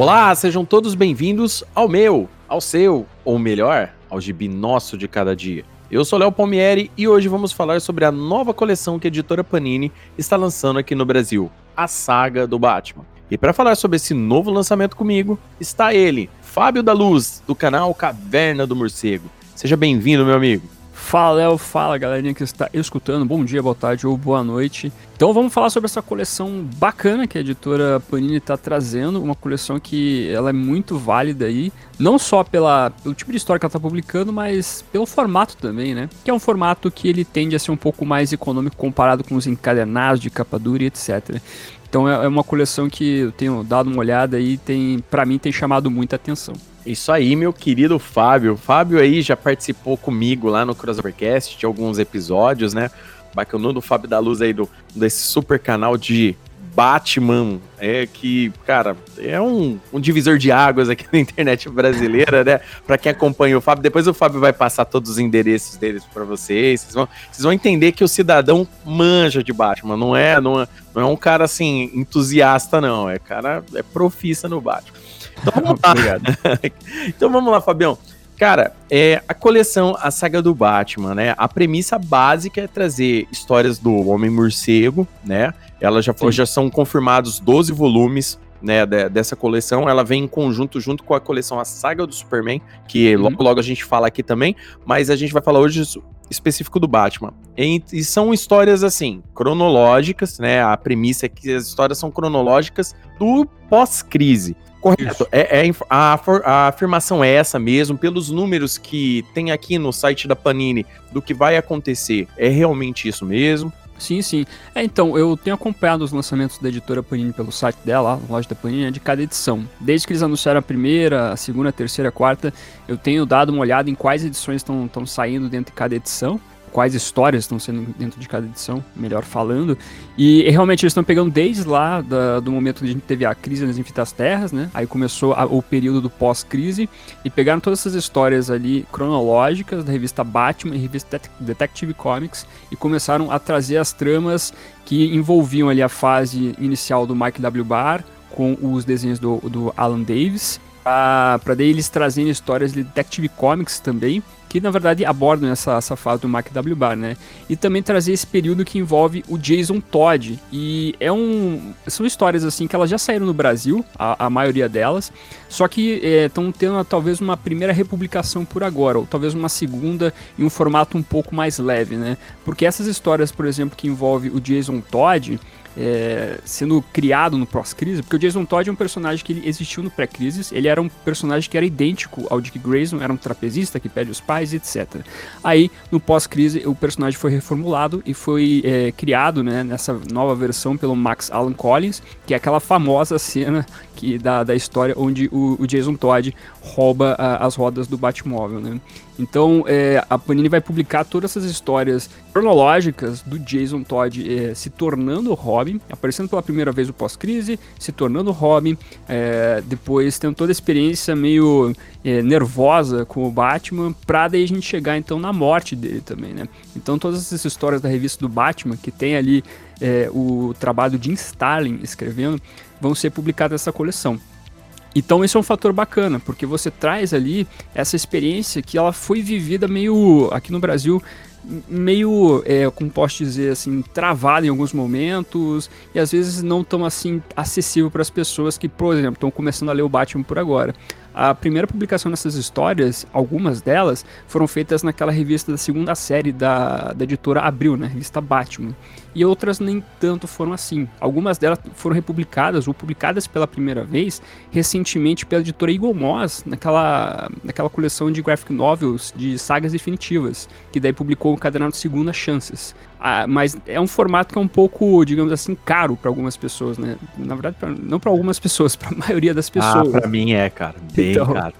Olá, sejam todos bem-vindos ao meu, ao seu, ou melhor, ao gibi nosso de cada dia. Eu sou Léo Palmieri e hoje vamos falar sobre a nova coleção que a editora Panini está lançando aqui no Brasil, a Saga do Batman. E para falar sobre esse novo lançamento comigo, está ele, Fábio da Luz, do canal Caverna do Morcego. Seja bem-vindo, meu amigo. Fala, Léo, fala galerinha que está escutando, bom dia, boa tarde ou boa noite. Então vamos falar sobre essa coleção bacana que a editora Panini está trazendo, uma coleção que ela é muito válida aí, não só pela, pelo tipo de história que ela está publicando, mas pelo formato também, né? Que é um formato que ele tende a ser um pouco mais econômico comparado com os encadernados de capa dura e etc. Então é, é uma coleção que eu tenho dado uma olhada e tem, para mim tem chamado muita atenção. Isso aí, meu querido Fábio. Fábio aí já participou comigo lá no Crossovercast de alguns episódios, né? Bacanudo Fábio da Luz aí do, desse super canal de Batman, é que, cara, é um, um divisor de águas aqui na internet brasileira, né? Para quem acompanha o Fábio, depois o Fábio vai passar todos os endereços deles para vocês. Vocês vão, vocês vão entender que o cidadão manja de Batman, não é, não é, não é um cara assim entusiasta não, é cara é profissa no Batman. Então vamos lá. então vamos lá, Fabião. Cara, é a coleção A Saga do Batman, né? A premissa básica é trazer histórias do Homem-Morcego, né? Ela já, já são confirmados 12 volumes né, dessa coleção. Ela vem em conjunto junto com a coleção A Saga do Superman, que uhum. logo logo a gente fala aqui também, mas a gente vai falar hoje específico do Batman. E, e, são histórias assim, cronológicas, né? A premissa é que as histórias são cronológicas do pós-crise. Correto. É, é a, a, afirmação é essa mesmo, pelos números que tem aqui no site da Panini do que vai acontecer. É realmente isso mesmo. Sim, sim. É, então, eu tenho acompanhado os lançamentos da editora Panini pelo site dela, a loja da Panini, é de cada edição. Desde que eles anunciaram a primeira, a segunda, a terceira, a quarta, eu tenho dado uma olhada em quais edições estão saindo dentro de cada edição quais histórias estão sendo dentro de cada edição, melhor falando. E, realmente eles estão pegando desde lá da, do momento que a gente teve a crise nas infinitas terras, né? Aí começou a, o período do pós-crise e pegaram todas essas histórias ali cronológicas da revista Batman e revista Detective Comics e começaram a trazer as tramas que envolviam ali a fase inicial do Mike W. Barr com os desenhos do, do Alan Davis para daí eles trazendo histórias de Detective Comics também, que na verdade abordam essa, essa fase do Mark W. Barr, né? E também trazer esse período que envolve o Jason Todd. E é um. São histórias assim que elas já saíram no Brasil, a, a maioria delas, só que estão é, tendo talvez uma primeira republicação por agora, ou talvez uma segunda em um formato um pouco mais leve, né? Porque essas histórias, por exemplo, que envolve o Jason Todd é, sendo criado no pós-crise, porque o Jason Todd é um personagem que ele existiu no pré-crise, ele era um personagem que era idêntico ao Dick Grayson, era um trapezista que perde os pais, etc. Aí, no pós-crise, o personagem foi reformulado e foi é, criado né, nessa nova versão pelo Max Allan Collins, que é aquela famosa cena que, da, da história onde o, o Jason Todd rouba a, as rodas do Batmóvel, né? Então, é, a Panini vai publicar todas essas histórias cronológicas do Jason Todd é, se tornando Robin, aparecendo pela primeira vez no pós-crise, se tornando Robin, é, depois tendo toda a experiência meio é, nervosa com o Batman, pra daí a gente chegar então na morte dele também, né? Então, todas essas histórias da revista do Batman, que tem ali é, o trabalho de Jim Starlin escrevendo, vão ser publicadas nessa coleção. Então esse é um fator bacana, porque você traz ali essa experiência que ela foi vivida meio aqui no Brasil meio, é, como posso dizer assim, travada em alguns momentos e às vezes não tão assim acessível para as pessoas que, por exemplo, estão começando a ler o Batman por agora. A primeira publicação dessas histórias, algumas delas, foram feitas naquela revista da segunda série da, da editora Abril, né? Revista Batman. E outras nem tanto foram assim. Algumas delas foram republicadas ou publicadas pela primeira vez recentemente pela editora Eagle Moss, naquela, naquela coleção de graphic novels de sagas definitivas, que daí publicou o Cadernado Segunda Chances. Ah, mas é um formato que é um pouco, digamos assim, caro para algumas pessoas, né? Na verdade, pra, não para algumas pessoas, para a maioria das ah, pessoas. Ah, para mim é, cara, bem então, caro.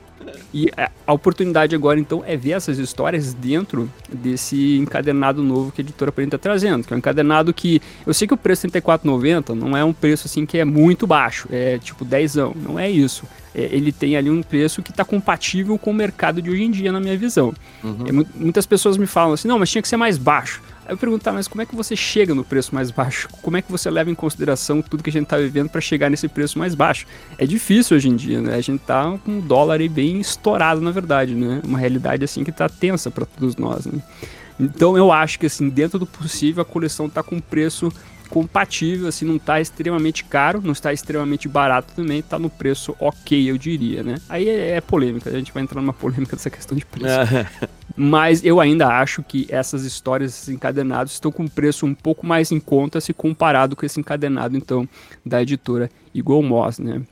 E a oportunidade agora, então, é ver essas histórias dentro desse encadernado novo que a editora Print está trazendo, que é um encadernado que eu sei que o preço R$ 34,90 não é um preço assim que é muito baixo, é tipo 10, não é isso. É, ele tem ali um preço que está compatível com o mercado de hoje em dia, na minha visão. Uhum. É, muitas pessoas me falam assim, não, mas tinha que ser mais baixo. Aí eu perguntar, mas como é que você chega no preço mais baixo? Como é que você leva em consideração tudo que a gente tá vivendo para chegar nesse preço mais baixo? É difícil hoje em dia, né? A gente tá com um dólar aí bem estourado, na verdade, né? Uma realidade assim que tá tensa para todos nós, né? Então eu acho que assim, dentro do possível, a coleção tá com preço compatível, assim, não está extremamente caro, não está extremamente barato também, está no preço ok, eu diria, né? Aí é, é, polêmica, a gente vai entrar numa polêmica dessa questão de preço. Mas eu ainda acho que essas histórias, esses encadenados, estão com preço um pouco mais em conta se comparado com esse encadenado, então, da editora Eagle Moss, né?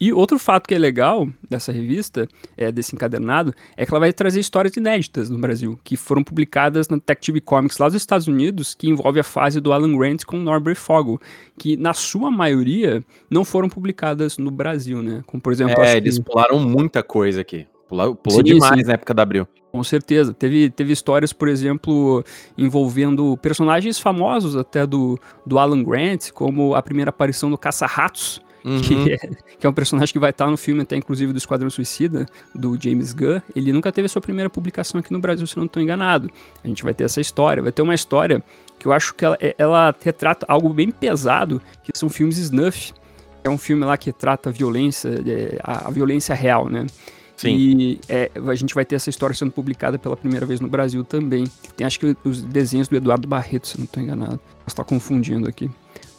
E outro fato que é legal dessa revista, é, desse encadernado, é que ela vai trazer histórias inéditas no Brasil, que foram publicadas na Detective Comics lá dos Estados Unidos, que envolve a fase do Alan Grant com Norbert Fogel, que na sua maioria não foram publicadas no Brasil, né? Como por exemplo. É, eles que... pularam muita coisa aqui. Pulou, pulou sim, demais sim. na época da Abril. Com certeza. Teve, teve histórias, por exemplo, envolvendo personagens famosos até do, do Alan Grant, como a primeira aparição do Caça-Ratos, Uhum. Que, é, que, é, um personagem que vai estar no filme até inclusive do Esquadrão Suicida, do James Gunn. Ele nunca teve a sua primeira publicação aqui no Brasil, se não estou enganado. A gente vai ter essa história. Vai ter uma história que eu acho que ela, é, ela retrata algo bem pesado, que são filmes snuff. É um filme lá que trata a violência, é, a, a violência real, né? Sim. E é, a gente vai ter essa história sendo publicada pela primeira vez no Brasil também. Tem acho que os desenhos do Eduardo Barreto, se não estou enganado. Posso estar confundindo aqui.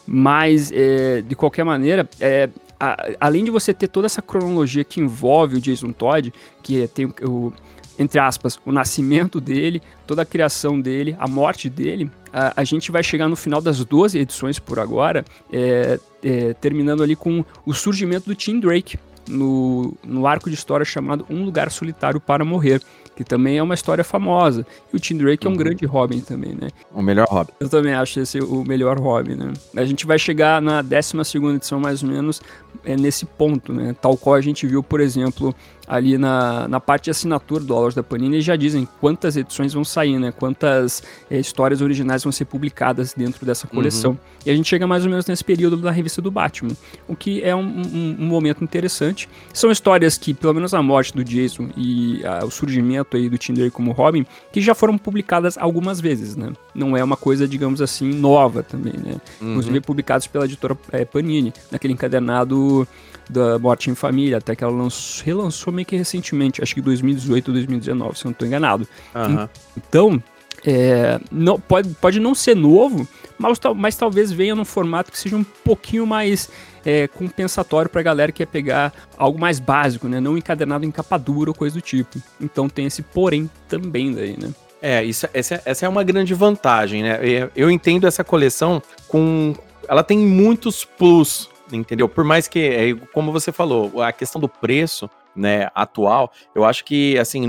Mas, é, de qualquer maneira, é, a, além de você ter toda essa cronologia que envolve o Jason Todd, que é, tem o, entre aspas, o nascimento dele, toda a criação dele, a morte dele, a, a gente vai chegar no final das 12 edições por agora, é, é, terminando ali com o surgimento do Tim Drake, no, no arco de história chamado Um Lugar Solitário para Morrer, que também é uma história famosa. E o Tim Drake uhum. é um uhum. grande Robin também, né? O melhor Robin. Eu também acho esse o melhor Robin, né? A gente vai chegar na 12 edição, mais ou menos, é nesse ponto, né? Tal qual a gente viu, por exemplo, ali na, na parte de assinatura do Aulas da Panini, eles já dizem quantas edições vão sair, né? Quantas é, histórias originais vão ser publicadas dentro dessa uhum. coleção. Uhum. E a gente chega mais ou menos nesse período da revista do Batman, o que é um, um, um momento interessante. São histórias que, pelo menos a morte do Jason e a, o surgimento aí do Tinder como Robin, que já foram publicadas algumas vezes, né? Não é uma coisa, digamos assim, nova também, né? Uhum. Inclusive publicados pela editora é, Panini, naquele encadernado da Morte em Família, até que ela lançou, relançou meio que recentemente, acho que 2018 ou 2019, se eu não estou enganado. Uhum. Então, é, não, pode, pode não ser novo, mas, mas talvez venha num formato que seja um pouquinho mais é, compensatório para a galera que quer pegar algo mais básico, né? Não encadenado em capa dura ou coisa do tipo. Então tem esse porém também daí, né? É, isso, essa, essa é uma grande vantagem, né? Eu entendo essa coleção com. Ela tem muitos plus entendeu? Por mais que, é, como você falou, a questão do preço, né, atual, eu acho que, assim,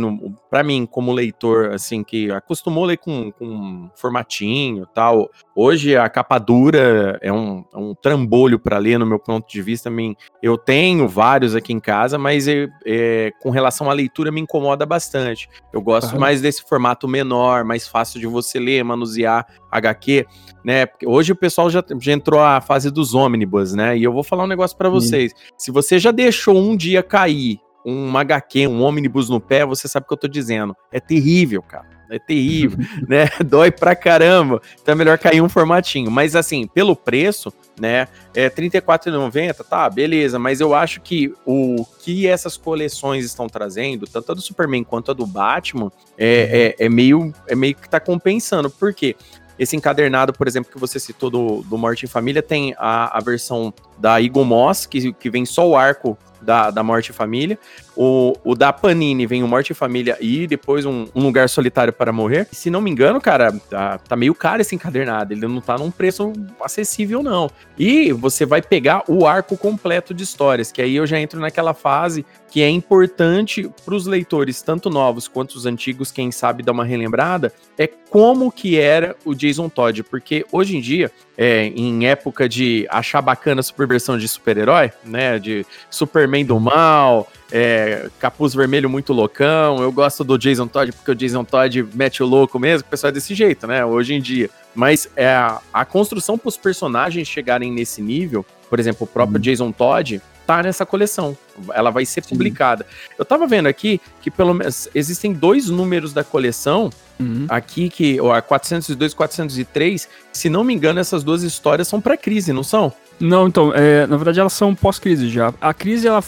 para mim, como leitor, assim, que acostumou a ler com, com formatinho tal, hoje a capa dura é um, é um trambolho para ler, no meu ponto de vista. Mim, eu tenho vários aqui em casa, mas é, é, com relação à leitura me incomoda bastante. Eu gosto uhum. mais desse formato menor, mais fácil de você ler, manusear HQ, né? Porque hoje o pessoal já, já entrou a fase dos ônibus, né? E eu vou falar um negócio para vocês. Se você já deixou um dia cair um HQ, um ônibus no pé, você sabe o que eu tô dizendo. É terrível, cara. É terrível, né? Dói pra caramba. Então é melhor cair um formatinho. Mas assim, pelo preço, né? É R$34,90, tá, beleza. Mas eu acho que o que essas coleções estão trazendo, tanto a do Superman quanto a do Batman, é, é, é meio, é meio que tá compensando. Por quê? Esse encadernado, por exemplo, que você citou do, do Morte em Família, tem a, a versão da Eagle Moss, que, que vem só o arco da, da Morte e Família. O, o da Panini vem o Morte e Família e depois um, um Lugar Solitário para Morrer. Se não me engano, cara, tá, tá, meio caro esse encadernado. Ele não tá num preço acessível, não. E você vai pegar o arco completo de histórias, que aí eu já entro naquela fase que é importante para os leitores, tanto novos quanto os antigos, quem sabe dar uma relembrada, é como que era o Jason Todd. Porque hoje em dia, é, em época de achar bacana a superversão de super-herói, né? De Superman do mal, é, capuz vermelho muito loucão. Eu gosto do Jason Todd porque o Jason Todd mete o louco mesmo, o pessoal é desse jeito, né? Hoje em dia. Mas é, a, a construção para os personagens chegarem nesse nível, por exemplo, o próprio uhum. Jason Todd, tá nessa coleção. Ela vai ser Sim. publicada. Eu tava vendo aqui que pelo menos existem dois números da coleção uhum. aqui que a 402 e 403, se não me engano, essas duas histórias são pré-crise, não são? Não, então, é, na verdade elas são pós-crise já. A crise ela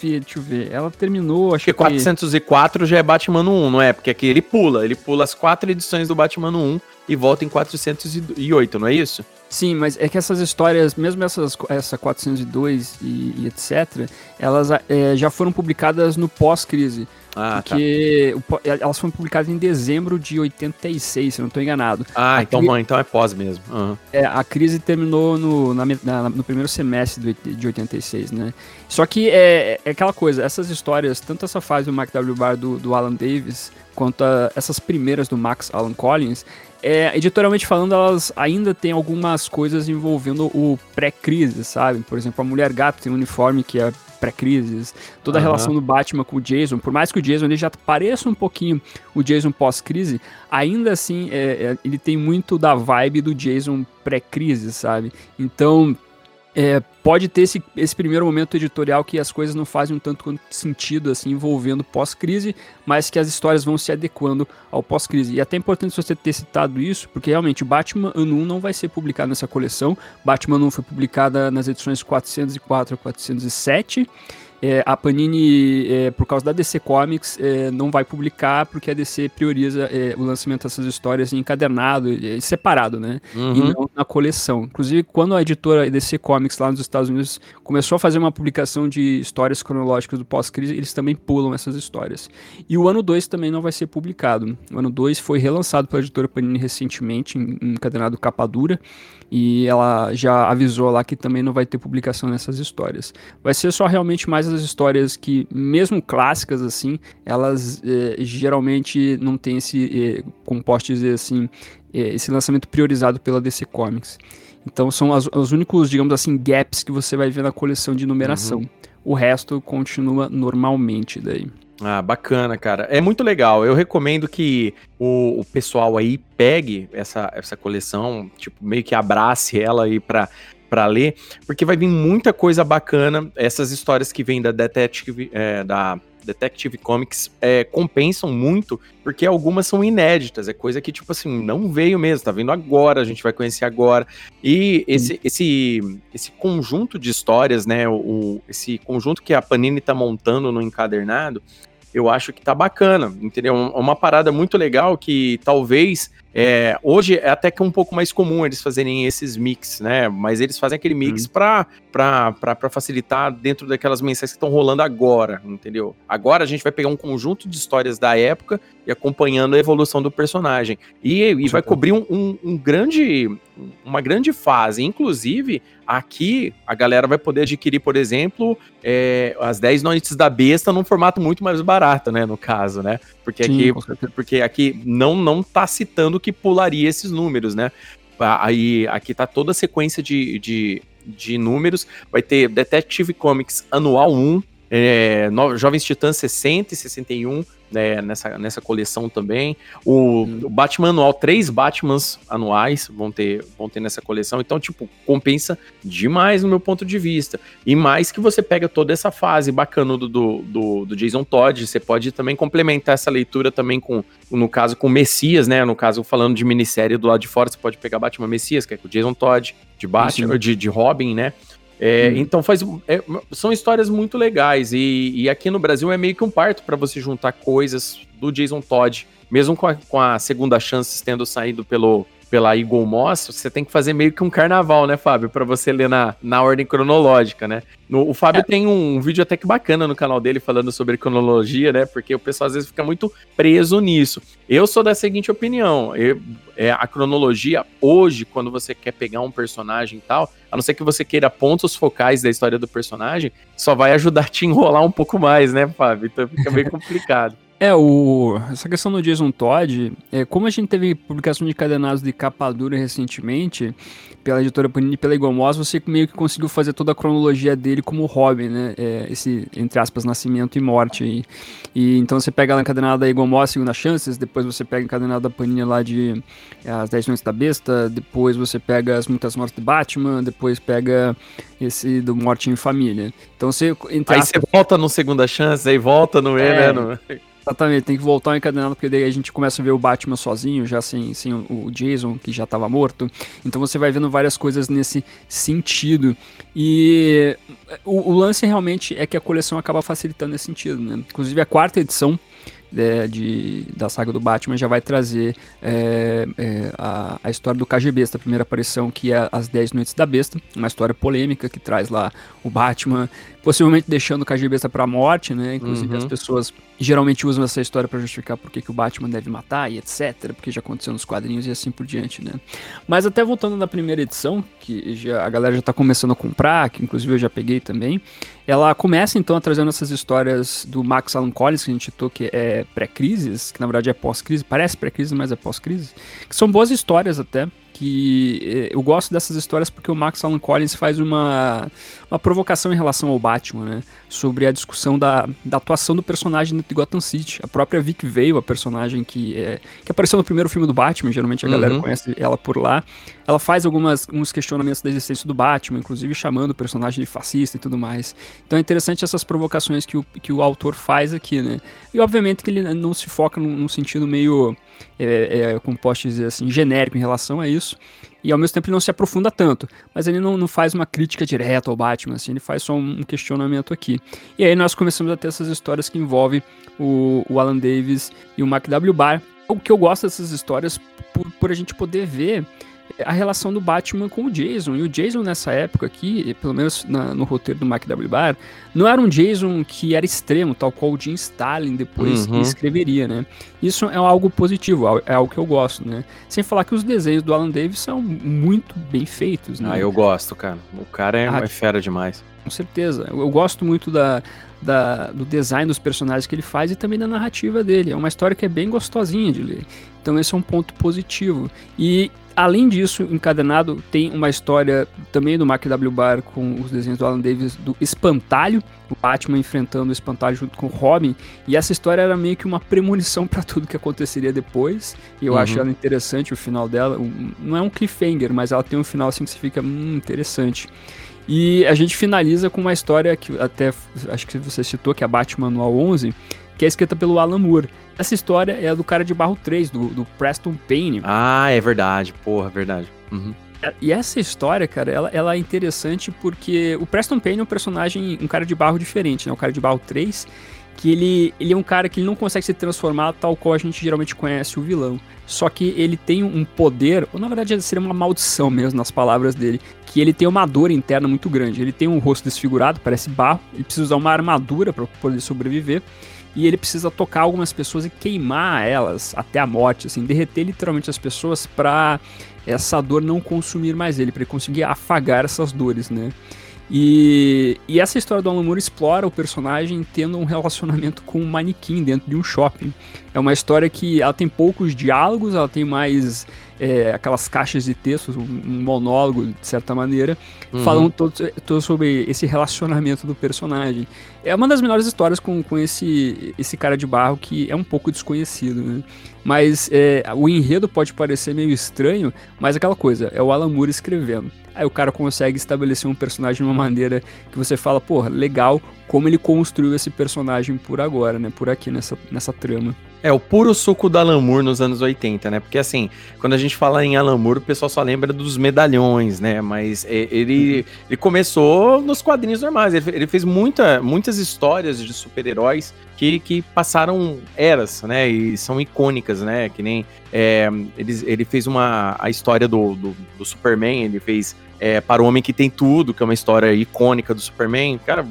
deixa eu ver. Ela terminou, acho Porque que. 404 já é Batman 1, não é? Porque aqui ele pula. Ele pula as quatro edições do Batman 1 e volta em 408, não é isso? Sim, mas é que essas histórias, mesmo essas, essa 402 e, e etc., elas é, já foram publicadas no pós-crise. Ah, tá. porque tá. elas foram publicadas em dezembro de 86, se não estou enganado. Ah, então, cri... então é pós mesmo. Uhum. É, a crise terminou no, na, na, no primeiro semestre de 86, né? Só que é, é, aquela coisa, essas histórias, tanto essa fase do Mark W. Barr do, do Alan Davis, quanto a, essas primeiras do Max Alan Collins, é, editorialmente falando, elas ainda têm algumas coisas envolvendo o pré-crise, sabe? Por exemplo, a Mulher Gato tem um uniforme que é pré-crises, toda a uhum. relação do Batman com o Jason, por mais que o Jason ele já pareça um pouquinho o Jason pós-crise, ainda assim é, é, ele tem muito da vibe do Jason pré-crise, sabe? Então é, pode ter esse, esse primeiro momento editorial que as coisas não fazem um tanto sentido, assim, envolvendo pós-crise, mas que as histórias vão se adequando ao pós-crise. E é até importante você ter citado isso, porque realmente Batman Ano 1 não vai ser publicado nessa coleção. Batman 1 foi publicada nas edições 404 a 407, é, a Panini, é, por causa da DC Comics, é, não vai publicar porque a DC prioriza é, o lançamento dessas histórias em encadernado, é, separado, né? Uhum. E não na coleção. Inclusive, quando a editora DC Comics lá nos Estados Unidos começou a fazer uma publicação de histórias cronológicas do pós-crise, eles também pulam essas histórias. E o ano 2 também não vai ser publicado. O ano 2 foi relançado pela editora Panini recentemente, em, em encadernado capa dura, e ela já avisou lá que também não vai ter publicação nessas histórias. Vai ser só realmente mais as histórias que, mesmo clássicas assim, elas eh, geralmente não têm esse, eh, como posso dizer assim, eh, esse lançamento priorizado pela DC Comics. Então são as, os únicos, digamos assim, gaps que você vai ver na coleção de numeração. Uhum. O resto continua normalmente daí. Ah, bacana, cara. É muito legal. Eu recomendo que o, o, pessoal aí pegue essa, essa coleção, tipo, meio que abrace ela aí pra, pra ler, porque vai vir muita coisa bacana. Essas histórias que vêm da Detective, é, da Detective Comics é, compensam muito, porque algumas são inéditas, é coisa que, tipo assim, não veio mesmo, tá vendo agora, a gente vai conhecer agora. E esse, esse, esse conjunto de histórias, né, o, esse conjunto que a Panini tá montando no encadernado, eu acho que tá bacana, entendeu? Uma parada muito legal que talvez é, hoje é até que um pouco mais comum eles fazerem esses mix, né? Mas eles fazem aquele mix pra, pra, pra, pra, facilitar dentro daquelas mensagens que estão rolando agora, entendeu? Agora a gente vai pegar um conjunto de histórias da época e acompanhando a evolução do personagem. E, e vai cobrir um, um, um grande, uma grande fase. Inclusive, aqui a galera vai poder adquirir, por exemplo, é, as 10 noites da besta num formato muito mais barato, né? No caso, né? Porque Sim, aqui, porque aqui não, não tá citando que pularia esses números, né? Aí aqui tá toda a sequência de, de, de números. Vai ter Detective Comics Anual 1, é, Jovens Titãs 60 e 61, né, nessa, nessa coleção também. O, hum. o, Batman anual, três Batmans anuais vão ter, vão ter nessa coleção. Então, tipo, compensa demais no meu ponto de vista. E mais que você pega toda essa fase bacana do, do, do Jason Todd, você pode também complementar essa leitura também com, no caso, com Messias, né? No caso, falando de minissérie do lado de fora, você pode pegar Batman Messias, que é com o Jason Todd, de Batman, de, de Robin, né? É, hum. Então faz, é, são histórias muito legais e, e, aqui no Brasil é meio que um parto para você juntar coisas do Jason Todd, mesmo com a, com a segunda chance tendo saído pelo pela Eagle Moss, você tem que fazer meio que um carnaval, né, Fábio? para você ler na, na ordem cronológica, né? No, o Fábio é. tem um, um, vídeo até que bacana no canal dele falando sobre cronologia, né? Porque o pessoal às vezes fica muito preso nisso. Eu sou da seguinte opinião: eu, é, a cronologia, hoje, quando você quer pegar um personagem e tal, a não ser que você queira pontos focais da história do personagem, só vai ajudar a te enrolar um pouco mais, né, Fábio? Então fica bem complicado. É, o, essa questão do Jason Todd, é, como a gente teve publicação de cadenados de capa dura recentemente, pela editora Panini e pela Igomos, você meio que conseguiu fazer toda a cronologia dele como Robin, né? É, esse, entre aspas, nascimento e morte. E, e então você pega a encadenada da Igomos, Segunda Chances, depois você pega a encadenada da Panini lá de é, As 10 Noites da Besta, depois você pega As Muitas Mortes de Batman, depois pega esse do Morte em Família. Então você... Aí aspas, você volta no Segunda Chance, aí volta no E, é, né? No... Exatamente, tem que voltar encadenado, porque daí a gente começa a ver o Batman sozinho, já sem, sem o Jason, que já estava morto. Então você vai vendo várias coisas nesse sentido. E o, o, lance realmente é que a coleção acaba facilitando esse sentido, né? Inclusive a quarta edição é, de, da saga do Batman já vai trazer é, é, a, a, história do KGB, essa primeira aparição, que é As 10 Noites da Besta, uma história polêmica que traz lá o Batman possivelmente deixando o KGB para a morte, né? Inclusive uhum. as pessoas geralmente usam essa história para justificar por que, o Batman deve matar e etc, porque já aconteceu nos quadrinhos e assim por diante, né? Mas até voltando na primeira edição, que já, a galera já está começando a comprar, que inclusive eu já peguei também, ela começa então a trazendo essas histórias do Max Alan Collins, que a gente citou que é pré-crise, que na verdade é pós-crise, parece pré-crise, mas é pós-crise, que são boas histórias até, que eh, eu gosto dessas histórias porque o Max Alan Collins faz uma, uma provocação em relação ao Batman, né? Sobre a discussão da, da atuação do personagem de Gotham City. A própria Vic Vale, a personagem que, é, que apareceu no primeiro filme do Batman, geralmente a uhum. galera conhece ela por lá, ela faz algumas, uns questionamentos da existência do Batman, inclusive chamando o personagem de fascista e tudo mais. Então é interessante essas provocações que o, que o autor faz aqui, né? E obviamente que ele não se foca num, num sentido meio é, é, como posso dizer assim, genérico em relação a isso, e ao mesmo tempo ele não se aprofunda tanto, mas ele não, não faz uma crítica direta ao Batman, assim, ele faz só um questionamento aqui. E aí nós começamos a ter essas histórias que envolvem o, o Alan Davis e o McW Bar. O que eu gosto dessas histórias por, por a gente poder ver a relação do Batman com o Jason. E o Jason nessa época aqui, pelo menos na, no roteiro do McW Bar, não era um Jason que era extremo, tal qual o Jim Stalin depois uhum. escreveria, né? Isso é algo positivo, é algo que eu gosto, né? Sem falar que os desenhos do Alan Davis são muito bem feitos, né? Ah, eu gosto, cara. O cara é, ah, é fera demais. Com certeza. Eu, eu gosto muito da, da, do design dos personagens que ele faz e também da narrativa dele. É uma história que é bem gostosinha de ler. Então esse é um ponto positivo. E Além disso, encadenado tem uma história também do Mark W. Barr com os desenhos do Alan Davis do Espantalho, o Batman enfrentando o Espantalho junto com o Robin, e essa história era meio que uma premonição para tudo que aconteceria depois, e eu uhum. acho ela interessante o final dela, não é um cliffhanger, mas ela tem um final assim que você fica, hum, interessante. E a gente finaliza com uma história que até acho que você citou, que é a Batman Manual 11, que é escrita pelo Alan Moore. Essa história é a do cara de barro 3, do, do Preston Payne. Ah, é verdade, porra, verdade. Uhum. E essa história, cara, ela, ela é interessante porque o Preston Payne é um personagem, um cara de barro diferente, né? O cara de barro 3, que ele, ele é um cara que ele não consegue se transformar tal qual a gente geralmente conhece o vilão. Só que ele tem um poder, ou na verdade seria uma maldição mesmo nas palavras dele, que ele tem uma dor interna muito grande. Ele tem um rosto desfigurado, parece barro, ele precisa usar uma armadura para poder sobreviver e ele precisa tocar algumas pessoas e queimar elas até a morte, assim, derreter literalmente as pessoas para essa dor não consumir mais ele, para ele conseguir afagar essas dores, né? E, e, essa história do Alan Moore explora o personagem tendo um relacionamento com um manequim dentro de um shopping. É uma história que ela tem poucos diálogos, ela tem mais é, aquelas caixas de textos, um, um, monólogo, de certa maneira, uhum. falando todo, todo, sobre esse relacionamento do personagem. É uma das melhores histórias com, com esse, esse cara de barro que é um pouco desconhecido, né? Mas é, o enredo pode parecer meio estranho, mas aquela coisa, é o Alan Moore escrevendo. Aí o cara consegue estabelecer um personagem de uma maneira que você fala, porra, legal como ele construiu esse personagem por agora, né? Por aqui nessa, nessa trama. É, o puro suco do Alan Moore nos anos 80, né? Porque assim, quando a gente fala em Alan Moore, o pessoal só lembra dos medalhões, né? Mas é, ele, ele começou nos quadrinhos normais. Ele, ele fez muita, muitas histórias de super-heróis que, que passaram eras, né? E são icônicas, né? Que nem é, ele, ele fez uma a história do, do, do Superman, ele fez é, para o Homem que Tem Tudo, que é uma história icônica do Superman. Cara,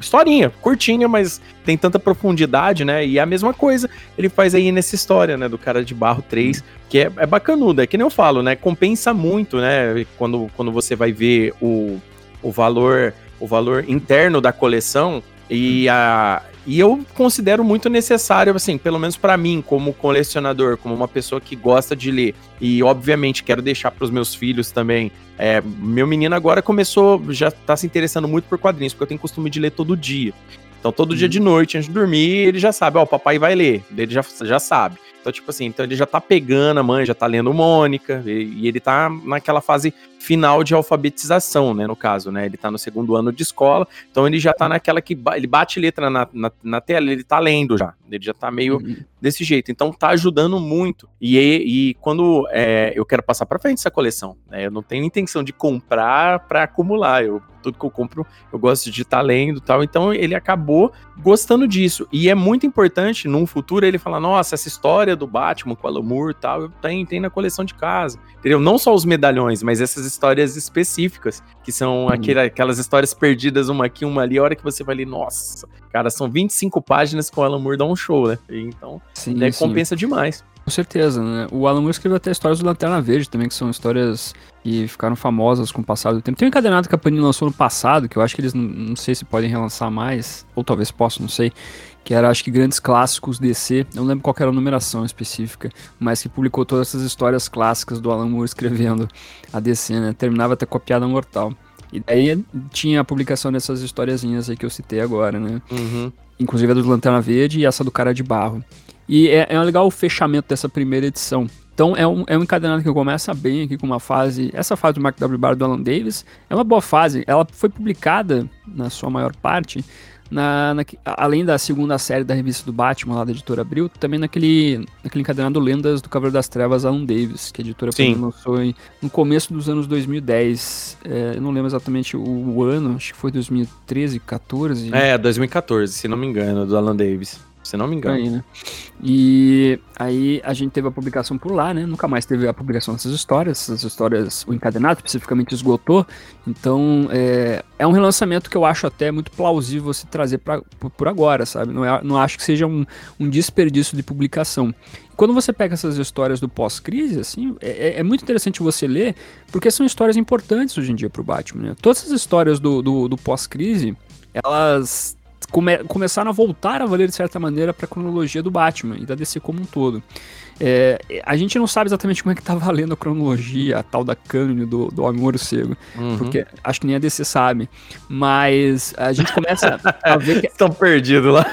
historinha, curtinha, mas tem tanta profundidade, né? E é a mesma coisa ele faz aí nessa história, né? Do cara de barro 3, que é, é bacanuda. É que nem eu falo, né? Compensa muito, né? Quando, quando você vai ver o, o valor o valor interno da coleção e a, E eu considero muito necessário, assim, pelo menos para mim, como colecionador, como uma pessoa que gosta de ler. E, obviamente, quero deixar para os meus filhos também. É, meu menino agora começou, já tá se interessando muito por quadrinhos, porque eu tenho costume de ler todo dia. Então, todo dia de uhum. noite, antes de dormir, ele já sabe, ó, o papai vai ler. Ele já, já sabe. Então, tipo assim, então ele já tá pegando a mãe, já tá lendo Mônica, e, e, ele tá naquela fase final de alfabetização, né, no caso, né, ele tá no segundo ano de escola, então ele já tá naquela que ele bate letra na, na, na tela, ele tá lendo já, ele já tá meio uhum. desse jeito, então tá ajudando muito, e, e quando é, eu quero passar pra frente essa coleção, né, eu não tenho intenção de comprar para acumular, eu tudo que eu compro, eu gosto de estar tá lendo tal. Então ele acabou gostando disso. E é muito importante, num futuro, ele falar: nossa, essa história do Batman com a Lamour tal, tem, tem na coleção de casa. Entendeu? Não só os medalhões, mas essas histórias específicas, que são uhum. aquele, aquelas histórias perdidas, uma aqui, uma ali, a hora que você vai ali, nossa, cara, são 25 páginas com a Lamour dá um show, né? Então, sim, daí sim. compensa demais. Com certeza, né? O Alan Moore escreveu até histórias do Lanterna Verde também, que são histórias que ficaram famosas com o passar do tempo. Tem um encadenado que a Panini lançou no passado, que eu acho que eles não, não sei se podem relançar mais, ou talvez possam, não sei, que era acho que grandes clássicos DC, não lembro qual era a numeração específica, mas que publicou todas essas histórias clássicas do Alan Moore escrevendo a DC, né? Terminava até com a piada mortal. E daí tinha a publicação dessas historiazinhas aí que eu citei agora, né? Uhum. Inclusive a do Lanterna Verde e essa do Cara de Barro. E é, é legal o fechamento dessa primeira edição. Então é um, é um encadenado que começa bem aqui com uma fase. Essa fase do Mark W. Barr do Alan Davis é uma boa fase. Ela foi publicada, na sua maior parte, na, na, além da segunda série da revista do Batman, lá da editora Abril, também naquele, naquele encadenado Lendas do Cavaleiro das Trevas, Alan Davis, que a editora lançou em, no começo dos anos 2010. É, eu não lembro exatamente o, o, ano, acho que foi 2013, 14. É, 2014, se não me engano, do Alan Davis se não me engano. Aí, né? E aí a gente teve a publicação por lá, né? Nunca mais teve a publicação dessas histórias. Essas histórias, o encadenado especificamente esgotou. Então é, é um relançamento que eu acho até muito plausível se trazer pra, por, por agora, sabe? Não, é, não acho que seja um, um desperdício de publicação. Quando você pega essas histórias do pós-crise, assim, é, é, é, muito interessante você ler, porque são histórias importantes hoje em dia pro Batman. Né? Todas as histórias do, do, do pós-crise, elas come, começaram a voltar a valer de certa maneira para a cronologia do Batman e da DC como um todo. É, a gente não sabe exatamente como é que tá valendo a cronologia, a tal da cânone do, do Homem Morcego, uhum. porque acho que nem a DC sabe, mas a gente começa a ver que... Estão perdidos lá.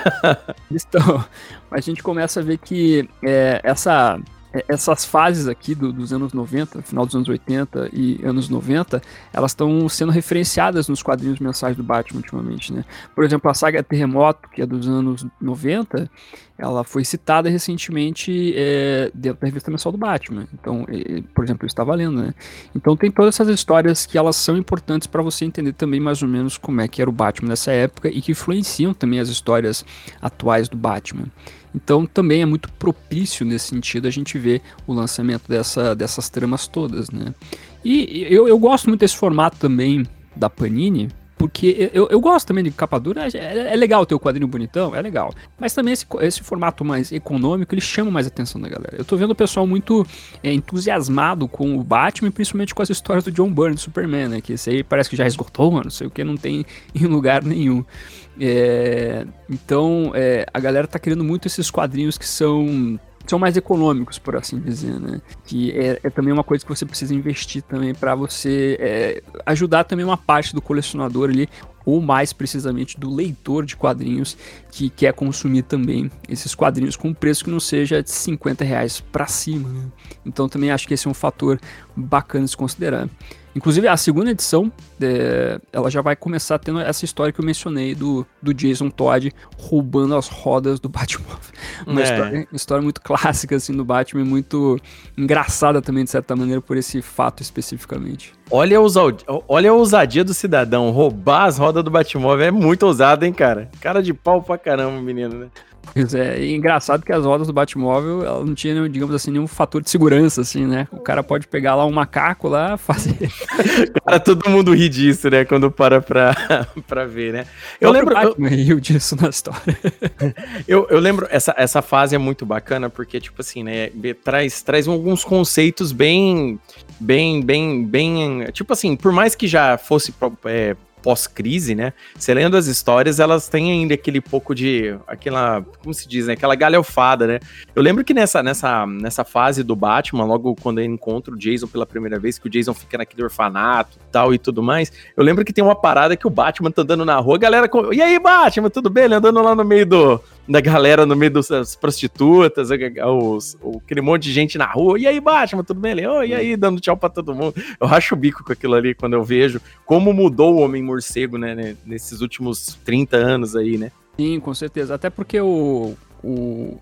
Estão, mas a gente começa a ver que é, essa essas fases aqui do, dos anos 90, final dos anos 80 e anos 90, elas estão sendo referenciadas nos quadrinhos mensais do Batman ultimamente, né? Por exemplo, a saga Terremoto, que é dos anos 90, ela foi citada recentemente é, dentro da revista mensal do Batman. Então, é, por exemplo, está valendo, né? Então tem todas essas histórias que elas são importantes para você entender também mais ou menos como é que era o Batman nessa época e que influenciam também as histórias atuais do Batman. Então também é muito propício nesse sentido a gente ver o lançamento dessa, dessas tramas todas, né? E eu, eu gosto muito desse formato também da Panini, porque eu, eu gosto também de capa dura, é, é, legal ter o quadrinho bonitão, é legal. Mas também esse, esse formato mais econômico, ele chama mais atenção da galera. Eu tô vendo o pessoal muito é, entusiasmado com o Batman, principalmente com as histórias do John Byrne, do Superman, né? Que esse aí parece que já esgotou, não sei o que, não tem em lugar nenhum. É, então, é, a galera tá querendo muito esses quadrinhos que são são mais econômicos, por assim dizer, né? Que é, é também uma coisa que você precisa investir também para você é, ajudar também uma parte do colecionador ali, ou mais precisamente do leitor de quadrinhos que quer consumir também esses quadrinhos com um preço que não seja de 50 reais para cima. Né? Então também acho que esse é um fator bacana de se considerar. Inclusive, a segunda edição, é, ela já vai começar tendo essa história que eu mencionei do, do Jason Todd roubando as rodas do Batman. Uma é. história, história, muito clássica, assim, do Batman, muito engraçada também, de certa maneira, por esse fato especificamente. Olha ousadia, olha a ousadia do cidadão, roubar as rodas do Batmóvel é muito ousado, hein, cara? Cara de pau pra caramba, menino, né? Pois é, e engraçado que as rodas do Batmóvel, ela não tinha, digamos assim, nenhum fator de segurança, assim, né? O cara pode pegar lá um macaco lá, fazer... cara, todo mundo ri disso, né? Quando para pra, pra ver, né? Eu lembro... Batman eu... riu disso na história. eu, eu lembro, essa, essa fase é muito bacana, porque, tipo assim, né? Traz, traz alguns conceitos bem... Bem, bem, bem... Tipo assim, por mais que já fosse... É, pós-crise, né? Você lendo as histórias, elas têm ainda aquele pouco de. aquela. como se diz, né? Aquela galhofada, né? Eu lembro que nessa, nessa, nessa fase do Batman, logo quando ele encontra o Jason pela primeira vez, que o Jason fica naquele orfanato tal e tudo mais, eu lembro que tem uma parada que o Batman tá andando na rua, a galera. E aí, Batman, tudo bem? Ele andando lá no meio do, da galera no meio das prostitutas, os, aquele monte de gente na rua. E aí, Batman, tudo bem? Ele, oh, e aí, dando tchau pra todo mundo. Eu racho o bico com aquilo ali quando eu vejo como mudou o Homem Morcego, né, nesses últimos 30 anos aí, né? Sim, com certeza. Até porque o, o,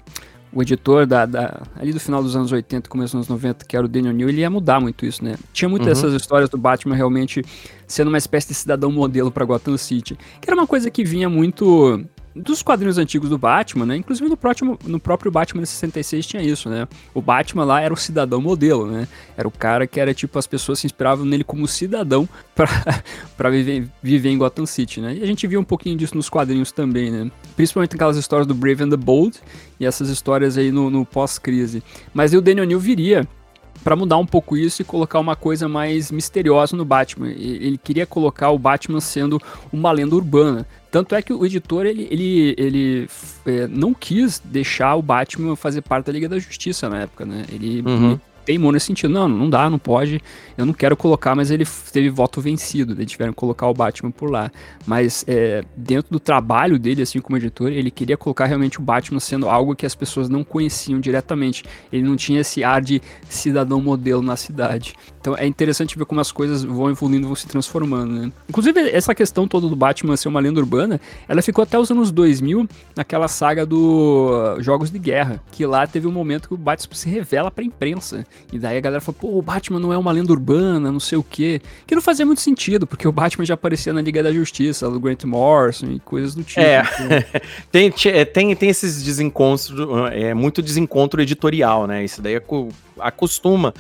o editor da, da, ali do final dos anos 80, começo dos anos 90, que era o Daniel New, ele ia mudar muito isso, né? Tinha muitas uhum. dessas histórias do Batman realmente sendo uma espécie de cidadão modelo para Gotham City, que era uma coisa que vinha muito dos quadrinhos antigos do Batman, né? Inclusive no, próximo, no próprio Batman de 66 tinha isso, né? O Batman lá era o cidadão modelo, né? Era o cara que era tipo, as pessoas se inspiravam nele como cidadão para viver, viver em Gotham City, né? E a gente via um pouquinho disso nos quadrinhos também, né? Principalmente aquelas histórias do Brave and the Bold e essas histórias aí no, no pós-crise. Mas aí o Daniel New viria para mudar um pouco isso e colocar uma coisa mais misteriosa no Batman. Ele queria colocar o Batman sendo uma lenda urbana. Tanto é que o editor ele, ele, ele é, não quis deixar o Batman fazer parte da Liga da Justiça na época, né? Ele, uhum. ele teimou nesse sentido. Não, não dá, não pode. Eu não quero colocar, mas ele teve voto vencido. Eles tiveram que colocar o Batman por lá. Mas é, dentro do trabalho dele, assim como editor, ele queria colocar realmente o Batman sendo algo que as pessoas não conheciam diretamente. Ele não tinha esse ar de cidadão modelo na cidade. Então é interessante ver como as coisas vão evoluindo, vão se transformando, né? Inclusive, essa questão toda do Batman ser uma lenda urbana, ela ficou até os anos 2000 naquela saga do Jogos de Guerra, que lá teve um momento que o Batman se revela pra imprensa. E daí a galera falou, pô, o Batman não é uma lenda urbana, não sei o quê. Que não fazia muito sentido, porque o Batman já aparecia na Liga da Justiça, do Grant Morrison e coisas do tipo. É, então... tem, é, tem, tem esses desencontros, é muito desencontro editorial, né? Isso daí acostuma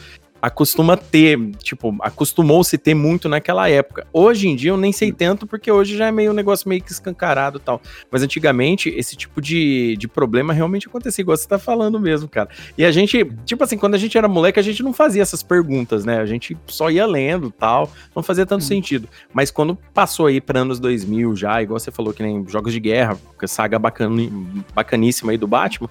acostuma ter, tipo, acostumou-se ter muito naquela época. Hoje em dia eu nem sei tanto, porque hoje já é meio um negócio meio que escancarado e tal. Mas antigamente, esse tipo de, de problema realmente acontecia, igual você tá falando mesmo, cara. E a gente, tipo assim, quando a gente era moleque, a gente não fazia essas perguntas, né? A gente só ia lendo tal, não fazia tanto hum. sentido. Mas quando passou aí para anos 2000 já, igual você falou que nem jogos de guerra, saga bacana, bacaníssima aí do Batman,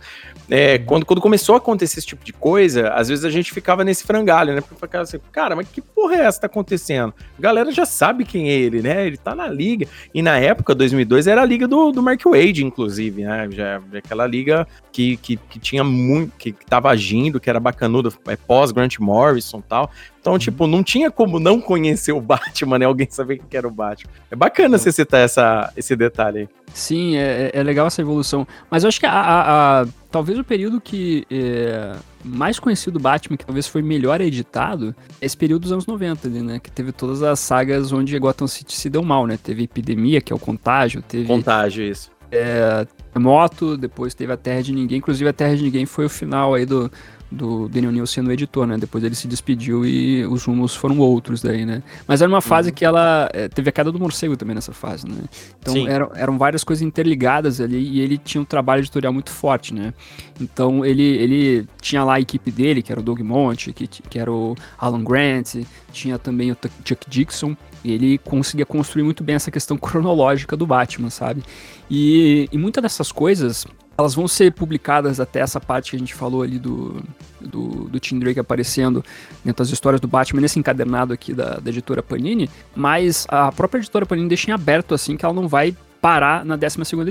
é, quando, quando começou a acontecer esse tipo de coisa, às vezes a gente ficava nesse frangalho né? Porque assim, cara, mas que porra é essa que tá acontecendo? A galera já sabe quem é ele, né? Ele tá na liga. E na época, 2002, era a liga do, do Mark Wade, inclusive, né? Já, aquela liga que, que, que tinha muito, que, que tava agindo, que era bacanudo, é pós Grant Morrison e tal. Então, uhum. tipo, não tinha como não conhecer o Batman, né? Alguém saber quem era o Batman. É bacana você citar essa, esse detalhe aí. Sim, é, é legal essa evolução. Mas eu acho que a, a, a talvez o período que é, mais conhecido do Batman, que talvez foi melhor editado, é esse período dos anos 90 ali, né? Que teve todas as sagas onde Gotham City se deu mal, né? Teve Epidemia, que é o Contágio, teve... Contágio, isso. É, Moto, depois teve a Terra de Ninguém, inclusive a Terra de Ninguém foi o final aí do, do Daniel Neal sendo editor, né? Depois ele se despediu e os rumos foram outros daí, né? Mas era uma fase uhum. que ela é, teve a queda do morcego também nessa fase, né? Então eram, eram várias coisas interligadas ali e ele tinha um trabalho editorial muito forte, né? Então ele, ele tinha lá a equipe dele, que era o Doug Monte, que, que era o Alan Grant, tinha também o Chuck Dixon, e ele conseguia construir muito bem essa questão cronológica do Batman, sabe? E, e muitas dessas coisas elas vão ser publicadas até essa parte que a gente falou ali do, do, do Tim Drake aparecendo dentro das histórias do Batman, nesse encadernado aqui da, da editora Panini, mas a própria editora Panini deixa em aberto assim que ela não vai parar na 12 segunda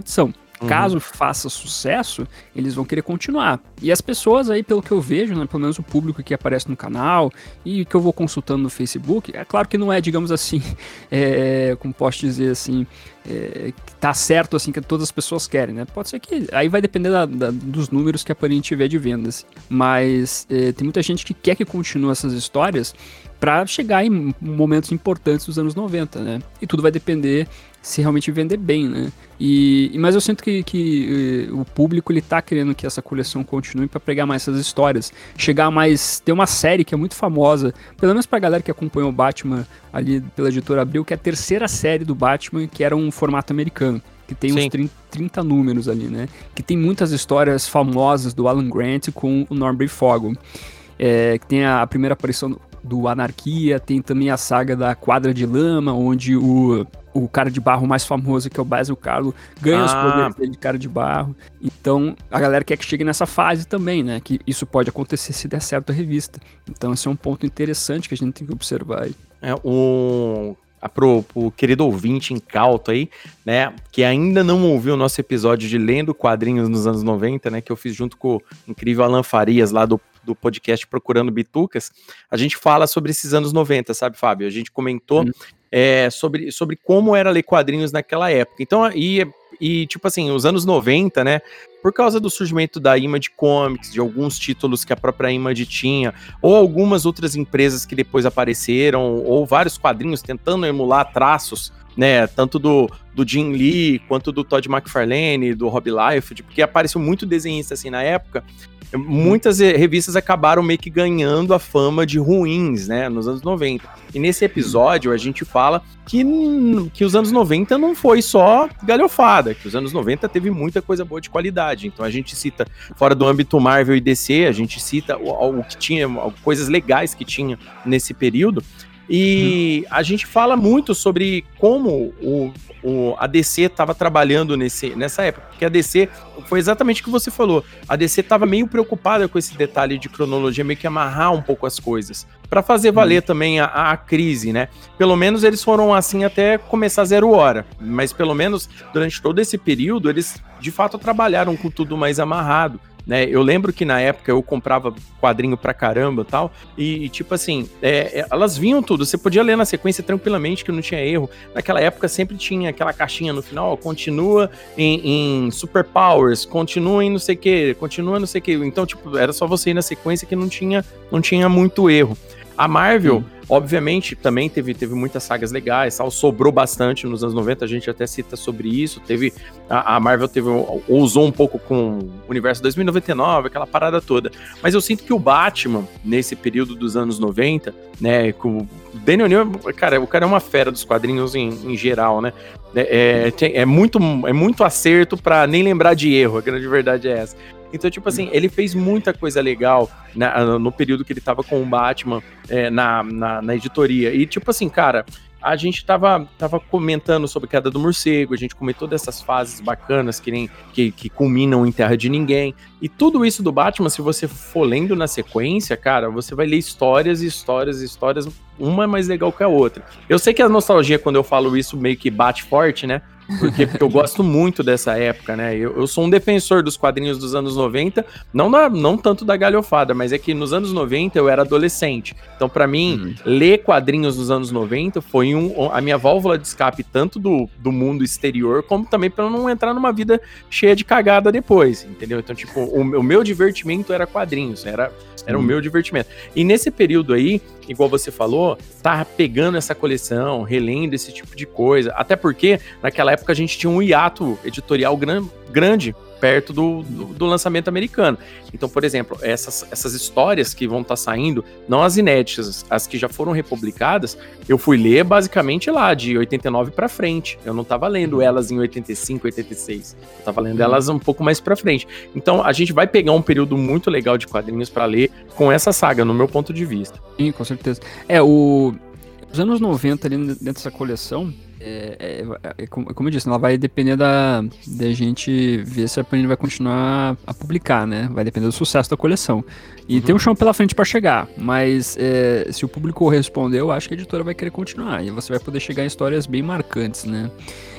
Uhum. Caso faça sucesso, eles vão querer continuar. E as pessoas aí, pelo que eu vejo, né, pelo menos o público que aparece no canal e que eu vou consultando no Facebook, é claro que não é, digamos assim, é, como posso dizer assim, é, que tá certo assim que todas as pessoas querem, né? Pode ser que aí vai depender da, da, dos números que a Panini tiver de vendas, mas é, tem muita gente que quer que continue essas histórias para chegar em momentos importantes dos anos 90, né? E tudo vai depender se realmente vender bem, né? E, mas eu sinto que, que uh, o público ele tá querendo que essa coleção continue para pregar mais essas histórias, chegar mais, tem uma série que é muito famosa, pelo menos pra galera que acompanhou o Batman ali pela editora Abril, que é a terceira série do Batman, que era um formato americano que tem Sim. uns 30, 30, números ali, né? Que tem muitas histórias famosas do Alan Grant com o Norman Fogel. É, que tem a, a, primeira aparição do Anarquia, tem também a saga da Quadra de Lama, onde o o cara de barro mais famoso, que é o Basil Carlo, ganha ah. os poderes dele de cara de barro. Então, a galera quer que chegue nessa fase também, né? Que isso pode acontecer se der certo a revista. Então, esse é um ponto interessante que a gente tem que observar aí. É, o pro, pro querido ouvinte incauto aí, né, que ainda não ouviu o nosso episódio de Lendo Quadrinhos nos anos 90, né, que eu fiz junto com o incrível Alan Farias lá do, do podcast Procurando Bitucas, a gente fala sobre esses anos 90, sabe, Fábio? A gente comentou hum. É, sobre, sobre como era ler quadrinhos naquela época. Então, e, e tipo assim, os anos 90, né, por causa do surgimento da Image Comics, de alguns títulos que a própria Image tinha, ou algumas outras empresas que depois apareceram, ou vários quadrinhos tentando emular traços, né, tanto do, do Jim Lee, quanto do Todd McFarlane, do Rob Liefeld, porque apareceu muito desenhista assim na época, muitas revistas acabaram meio que ganhando a fama de ruins, né, nos anos 90. E nesse episódio a gente fala que, que os anos 90 não foi só galhofada, que os anos 90 teve muita coisa boa de qualidade. Então a gente cita, fora do âmbito Marvel e DC, a gente cita o, o que tinha, coisas legais que tinha nesse período. E a gente fala muito sobre como o, o, a DC estava trabalhando nesse, nessa época, porque a DC foi exatamente o que você falou. A DC estava meio preocupada com esse detalhe de cronologia, meio que amarrar um pouco as coisas, para fazer valer hum. também a, a, crise, né? Pelo menos eles foram assim até começar zero hora, mas pelo menos durante todo esse período eles de fato trabalharam com tudo mais amarrado né? Eu lembro que na época eu comprava quadrinho pra caramba tal, e, tipo assim, é, é, elas vinham tudo, você podia ler na sequência tranquilamente que não tinha erro. Naquela época sempre tinha aquela caixinha no final, ó, continua em, em Superpowers, continua em não sei o que, continua não sei o que. Então, tipo, era só você ir na sequência que não tinha, não tinha muito erro. A Marvel, obviamente, também teve, teve muitas sagas legais, tal, sobrou bastante nos anos 90, a gente até cita sobre isso. Teve a, a Marvel teve ousou um pouco com o universo 2099, aquela parada toda. Mas eu sinto que o Batman nesse período dos anos 90, né, com o Daniel Neal, cara, o cara é uma fera dos quadrinhos em, em geral, né? É, é, é, muito, é muito acerto para nem lembrar de erro, a grande verdade é essa. Então, tipo assim, ele fez muita coisa legal na, no período que ele tava com o Batman é, na, na, na editoria. E, tipo assim, cara, a gente tava, tava comentando sobre a queda do morcego, a gente comentou dessas fases bacanas que, nem, que, que culminam em Terra de Ninguém. E tudo isso do Batman, se você for lendo na sequência, cara, você vai ler histórias e histórias e histórias, uma mais legal que a outra. Eu sei que a nostalgia, quando eu falo isso, meio que bate forte, né? Porque, porque eu gosto muito dessa época, né? Eu, eu, sou um defensor dos quadrinhos dos anos 90, não, na, não tanto da galhofada, mas é que nos anos 90 eu era adolescente. Então, para mim, uhum. ler quadrinhos dos anos 90 foi um, a minha válvula de escape, tanto do, do mundo exterior, como também para não entrar numa vida cheia de cagada depois, entendeu? Então, tipo, o, o meu divertimento era quadrinhos, era, era uhum. o meu divertimento. E nesse período aí, igual você falou, tá pegando essa coleção, relendo esse tipo de coisa. Até porque naquela época a gente tinha um hiato editorial gran grande perto do, do, do, lançamento americano. Então, por exemplo, essas, essas histórias que vão estar tá saindo, não as inéditas, as que já foram republicadas, eu fui ler basicamente lá, de 89 para frente. Eu não estava lendo elas em 85, 86. Eu estava lendo elas um pouco mais para frente. Então, a gente vai pegar um período muito legal de quadrinhos para ler com essa saga, no meu ponto de vista. Sim, com certeza. É, o... Os anos 90 ali dentro dessa coleção, é, é, é, como, como eu disse, ela vai depender da, da gente ver se a Panini vai continuar a publicar, né? Vai depender do sucesso da coleção. E uhum. tem um chão pela frente para chegar, mas é, se o público responder, eu acho que a editora vai querer continuar. E você vai poder chegar em histórias bem marcantes, né?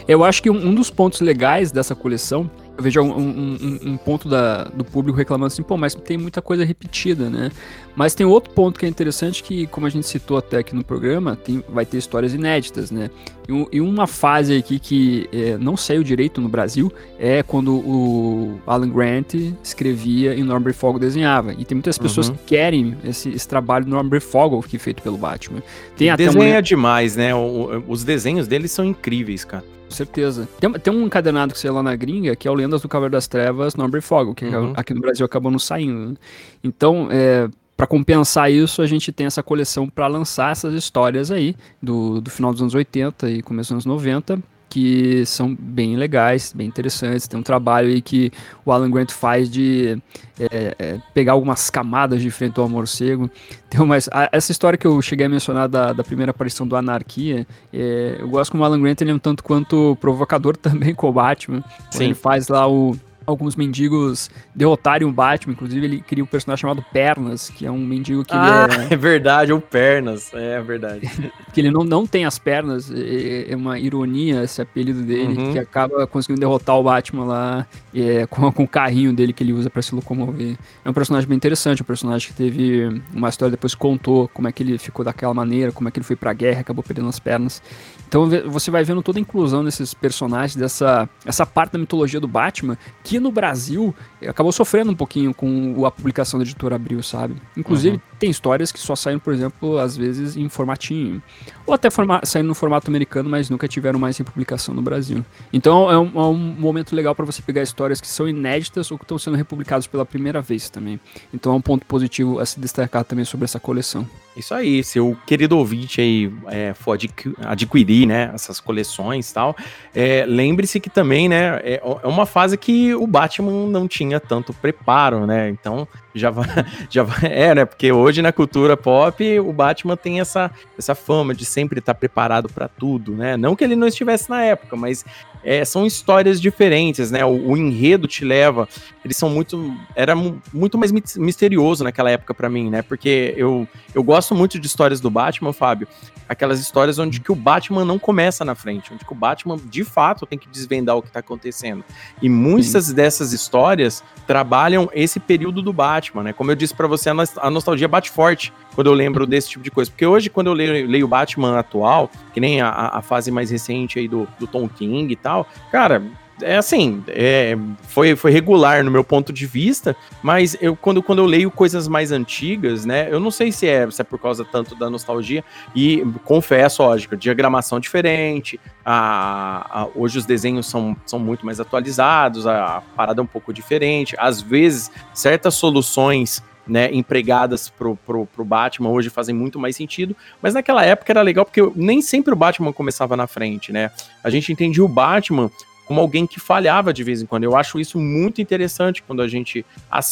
Eu acho que um, um dos pontos legais dessa coleção eu vejo um, um, um, ponto da, do público reclamando assim, pô, mas tem muita coisa repetida, né? Mas tem outro ponto que é interessante que, como a gente citou até aqui no programa, tem, vai ter histórias inéditas, né? E, e uma fase aqui que é, não saiu direito no Brasil é quando o Alan Grant escrevia e Norbert Fogel desenhava. E tem muitas pessoas uhum. que querem esse, esse trabalho do Norbert Fogel que é feito pelo Batman. Tem até Desenha demais, né? O, os desenhos dele são incríveis, cara. Com certeza. Tem, tem um encadenado que saiu lá na gringa, que é o Lendas do Cavaleiro das Trevas, Norbert Fogel, que uhum. aqui no Brasil acabou não saindo. Né? Então, é, para compensar isso, a gente tem essa coleção para lançar essas histórias aí, do, do final dos anos 80 e começo dos anos 90, que são bem legais, bem interessantes. Tem um trabalho aí que o Alan Grant faz de é, é, pegar algumas camadas de frente ao morcego. Tem uma, essa história que eu cheguei a mencionar da, da primeira aparição do Anarquia, é, eu gosto como o Alan Grant ele é um tanto quanto provocador também com o Batman. Sim. Ele faz lá o alguns mendigos derrotarem o Batman. Inclusive, ele cria um personagem chamado Pernas, que é um mendigo que ah, é... é verdade, o Pernas, é verdade. que ele não, não tem as pernas, é, é uma ironia esse apelido dele, uhum. que acaba conseguindo derrotar o Batman lá é, com, com o carrinho dele que ele usa para se locomover. É um personagem bem interessante, um personagem que teve uma história depois contou como é que ele ficou daquela maneira, como é que ele foi pra guerra, acabou perdendo as pernas. Então você vai vendo toda a inclusão desses personagens, dessa essa parte da mitologia do Batman, que no Brasil acabou sofrendo um pouquinho com a publicação da editora Abril, sabe? Inclusive, uhum. tem histórias que só saem, por exemplo, às vezes em formatinho. Ou até forma saindo no formato americano, mas nunca tiveram mais em publicação no Brasil. Então é um, é um momento legal para você pegar histórias que são inéditas ou que estão sendo republicadas pela primeira vez também. Então é um ponto positivo a se destacar também sobre essa coleção. Isso aí, seu querido ouvinte aí é, for adquirir, né, essas coleções e tal, é, lembre-se que também, né, é, é uma fase que o Batman não tinha tanto preparo, né, então já vai, já vai, é, né, porque hoje na cultura pop o Batman tem essa, essa fama de sempre estar preparado para tudo, né, não que ele não estivesse na época, mas é, são histórias diferentes, né? O, o, enredo te leva. Eles são muito. Era muito mais misterioso naquela época para mim, né? Porque eu, eu gosto muito de histórias do Batman, Fábio. Aquelas histórias onde que o Batman não começa na frente, onde que o Batman, de fato, tem que desvendar o que tá acontecendo. E muitas Sim. dessas histórias trabalham esse período do Batman, né? Como eu disse para você, a nostalgia bate forte quando eu lembro desse tipo de coisa. Porque hoje, quando eu leio, leio Batman atual, que nem a, a fase mais recente aí do, do Tom King e tal, cara, é assim, é, foi, foi regular no meu ponto de vista, mas eu quando, quando eu leio coisas mais antigas, né, eu não sei se é, se é por causa tanto da nostalgia, e confesso, lógico, diagramação diferente, a, a, hoje os desenhos são, são muito mais atualizados, a, a parada é um pouco diferente, às vezes certas soluções né, empregadas pro, pro, pro Batman hoje fazem muito mais sentido, mas naquela época era legal porque nem sempre o Batman começava na frente, né? A gente entendia o Batman como alguém que falhava de vez em quando. Eu acho isso muito interessante quando a gente,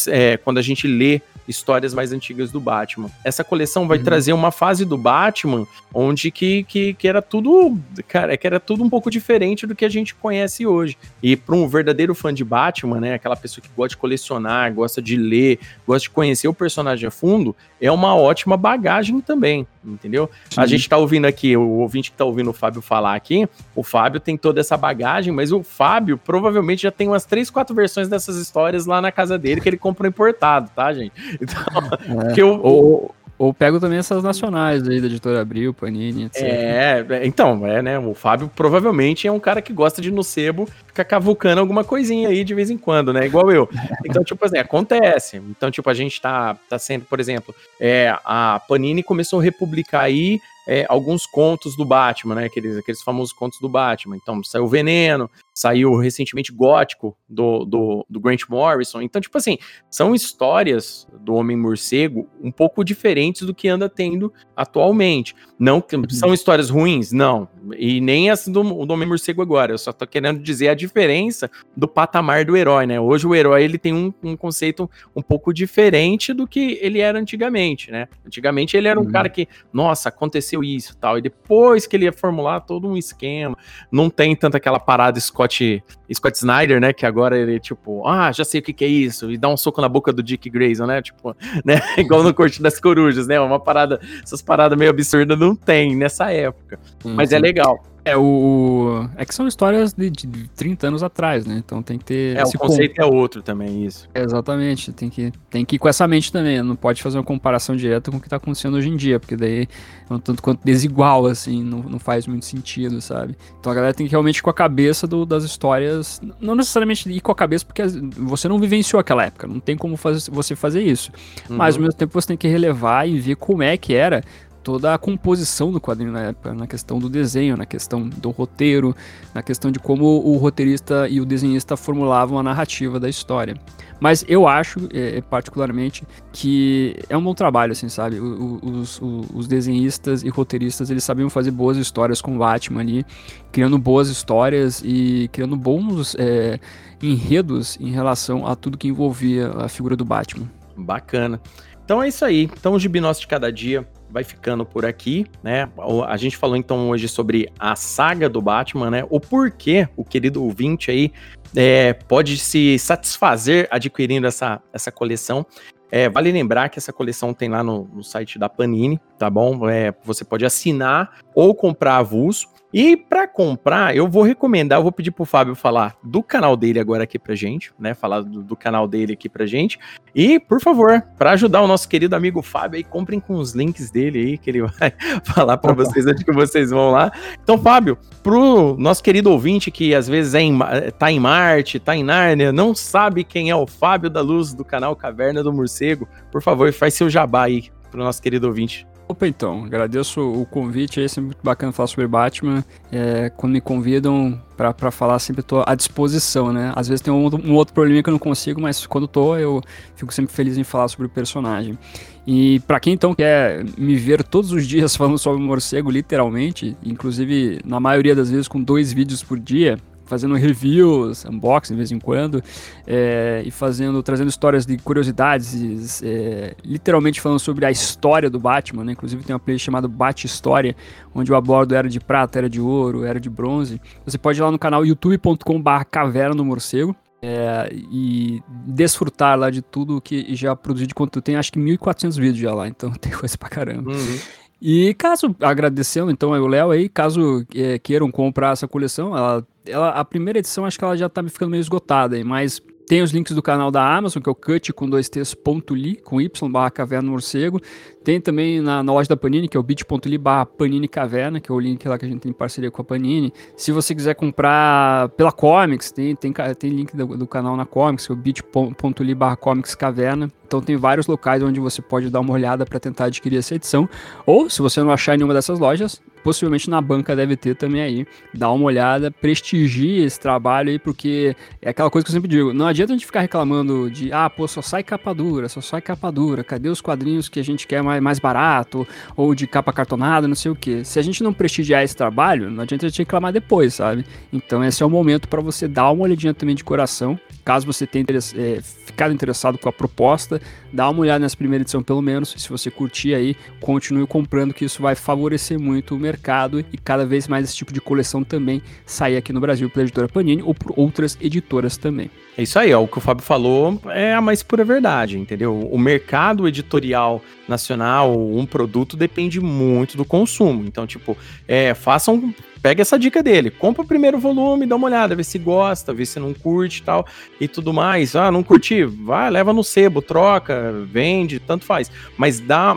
é, quando a gente lê histórias mais antigas do Batman. Essa coleção vai uhum. trazer uma fase do Batman onde que, que, que era tudo, cara, que era tudo um pouco diferente do que a gente conhece hoje. E para um verdadeiro fã de Batman, né, aquela pessoa que gosta de colecionar, gosta de ler, gosta de conhecer o personagem a fundo, é uma ótima bagagem também, entendeu? Sim. A gente tá ouvindo aqui, o ouvinte que tá ouvindo o Fábio falar aqui, o Fábio tem toda essa bagagem, mas o Fábio provavelmente já tem umas três, quatro versões dessas histórias lá na casa dele que ele comprou importado, tá, gente? Então, é. que eu, ou, ou pego também essas nacionais aí da editora Abril, Panini, etc. É, é, então, é, né? O Fábio provavelmente é um cara que gosta de no sebo ficar cavucando alguma coisinha aí de vez em quando, né? Igual eu. Então, tipo assim, acontece. Então, tipo, a gente tá, tá sendo, por exemplo, é, a Panini começou a republicar aí é, alguns contos do Batman, né? Aqueles, aqueles famosos contos do Batman. Então, saiu Veneno, saiu recentemente Gótico, do, do, do, Grant Morrison. Então, tipo assim, são histórias do Homem-Morcego um pouco diferentes do que anda tendo atualmente. Não uhum. são histórias ruins? Não. E nem as do, do Homem-Morcego agora. Eu só tô querendo dizer a diferença do patamar do herói, né? Hoje o herói, ele tem um, um conceito um pouco diferente do que ele era antigamente, né? Antigamente ele era um uhum. cara que, nossa, aconteceu isso tal. E depois que ele ia formular todo um esquema, não tem tanto aquela parada Scott, Scott Snyder, né? Que agora ele, tipo, ah, já sei o que, que é isso, e dá um soco na boca do Dick Grayson, né? Tipo, né? Igual no Corte das Corujas, né? Uma parada, essas paradas meio absurdas não tem nessa época. Uhum. Mas é legal. É, o. É que são histórias de, de 30 anos atrás, né? Então tem que ter. É, o conceito é outro também, isso. exatamente. Tem que, tem que ir com essa mente também. Não pode fazer uma comparação direta com o que tá acontecendo hoje em dia, porque daí é um tanto quanto desigual, assim, não, não faz muito sentido, sabe? Então a galera tem que realmente ir com a cabeça do, das histórias. Não necessariamente ir com a cabeça, porque você não vivenciou aquela época. Não tem como fazer, você fazer isso. Uhum. Mas ao mesmo tempo você tem que relevar e ver como é que era toda a composição do quadrinho na época, na questão do desenho, na questão do roteiro, na questão de como o roteirista e o desenhista formulavam a narrativa da história. Mas eu acho, é, é particularmente, que é um bom trabalho, assim, sabe? Os, os, os, desenhistas e roteiristas, eles sabiam fazer boas histórias com o Batman ali, criando boas histórias e criando bons é, enredos em relação a tudo que envolvia a figura do Batman. Bacana. Então é isso aí. Então o Gibi Nosso de Cada Dia vai ficando por aqui, né? A gente falou então hoje sobre a saga do Batman, né? O porquê o querido ouvinte aí é, pode se satisfazer adquirindo essa, essa coleção. É, vale lembrar que essa coleção tem lá no, no site da Panini, tá bom? É, você pode assinar ou comprar avulso. E para comprar, eu vou recomendar, eu vou pedir pro Fábio falar do canal dele agora aqui pra gente, né? Falar do, do canal dele aqui pra gente. E, por favor, para ajudar o nosso querido amigo Fábio aí, comprem com os links dele aí, que ele vai falar para vocês onde que vocês vão lá. Então, Fábio, pro nosso querido ouvinte que às vezes é em, tá em Marte, tá em Nárnia, não sabe quem é o Fábio da Luz do canal Caverna do Morcego, por favor, faz seu jabá aí pro nosso querido ouvinte. Opa, então, agradeço o convite, é sempre muito bacana falar sobre Batman. É, quando me convidam para falar, sempre estou à disposição, né? Às vezes tem um, um, outro problema que eu não consigo, mas quando tô, eu fico sempre feliz em falar sobre o personagem. E para quem então quer me ver todos os dias falando sobre morcego, literalmente, inclusive na maioria das vezes com dois vídeos por dia, fazendo reviews, unboxing de vez em quando, é, e fazendo, trazendo histórias de curiosidades, é, literalmente falando sobre a história do Batman, né? Inclusive tem uma playlist chamada Bat História, onde eu abordo era de prata, era de ouro, era de bronze. Você pode ir lá no canal youtube.com/barra caverna do morcego. É, e desfrutar lá de tudo que já produzi de conteúdo. Tem acho que 1.400 vídeos já lá, então tem coisa pra caramba. Uhum. E caso, agradecendo então ao Léo aí, caso é, queiram comprar essa coleção, ela, ela, a primeira edição acho que ela já tá ficando meio esgotada aí, mas tem os links do canal da Amazon, que é o cut com dois t's ponto li, com y barra caverna morcego. Tem também na, na, loja da Panini, que é o bit.ly barra Panini Caverna, que é o link lá que a gente tem em parceria com a Panini. Se você quiser comprar pela Comics, tem, tem, tem link do, do canal na Comics, que é o bit.ly barra Comics Caverna. Então tem vários locais onde você pode dar uma olhada para tentar adquirir essa edição. Ou, se você não achar em nenhuma dessas lojas, possivelmente na banca deve ter também aí. Dá uma olhada, prestigie esse trabalho aí, porque é aquela coisa que eu sempre digo, não adianta a gente ficar reclamando de, ah, pô, só sai capa dura, só sai capa dura, cadê os quadrinhos que a gente quer mais, mais barato, ou de capa cartonada, não sei o que. Se a gente não prestigiar esse trabalho, não adianta a gente reclamar depois, sabe? Então esse é o momento para você dar uma olhadinha também de coração, caso você tenha interess é, ficado interessado com a proposta, dá uma olhada nessa primeira edição pelo menos, se você curtir aí, continue comprando, que isso vai favorecer muito o mercado e cada vez mais esse tipo de coleção também sair aqui no Brasil pela editora Panini ou por outras editoras também. É isso aí, ó, o que o Fábio falou é a mais pura verdade, entendeu? O mercado editorial nacional, um produto depende muito do consumo. Então, tipo, é, façam pega essa dica dele, compra o primeiro volume, dá uma olhada, vê se gosta, vê se não curte tal, e tudo mais. Ah, não curti? Vai, leva no sebo, troca, vende, tanto faz. Mas dá,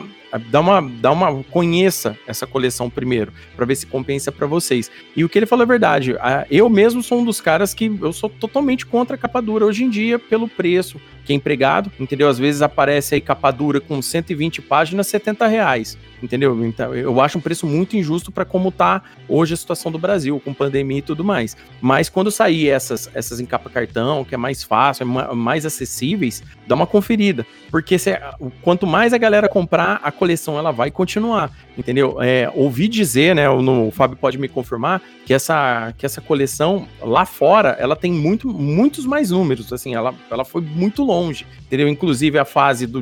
dá uma, dá uma conheça essa coleção primeiro, para ver se compensa para vocês. E o que ele falou é verdade. Eu mesmo sou um dos caras que eu sou totalmente contra a capa dura hoje em dia pelo preço que é empregado, entendeu? Às vezes aparece aí capa dura com 120 páginas, 70 reais, entendeu? Então eu acho um preço muito injusto para como tá hoje a situação do Brasil, com pandemia e tudo mais. Mas quando sair essas, essas em capa cartão, que é mais fácil, é mais acessíveis, dá uma conferida, porque se, quanto mais a galera comprar, a coleção ela vai continuar, entendeu? É, ouvi dizer, né, no, o Fábio pode me confirmar, que essa, que essa coleção lá fora, ela tem muito, muitos mais números, assim, ela, ela foi muito longe longe, entendeu? Inclusive a fase do,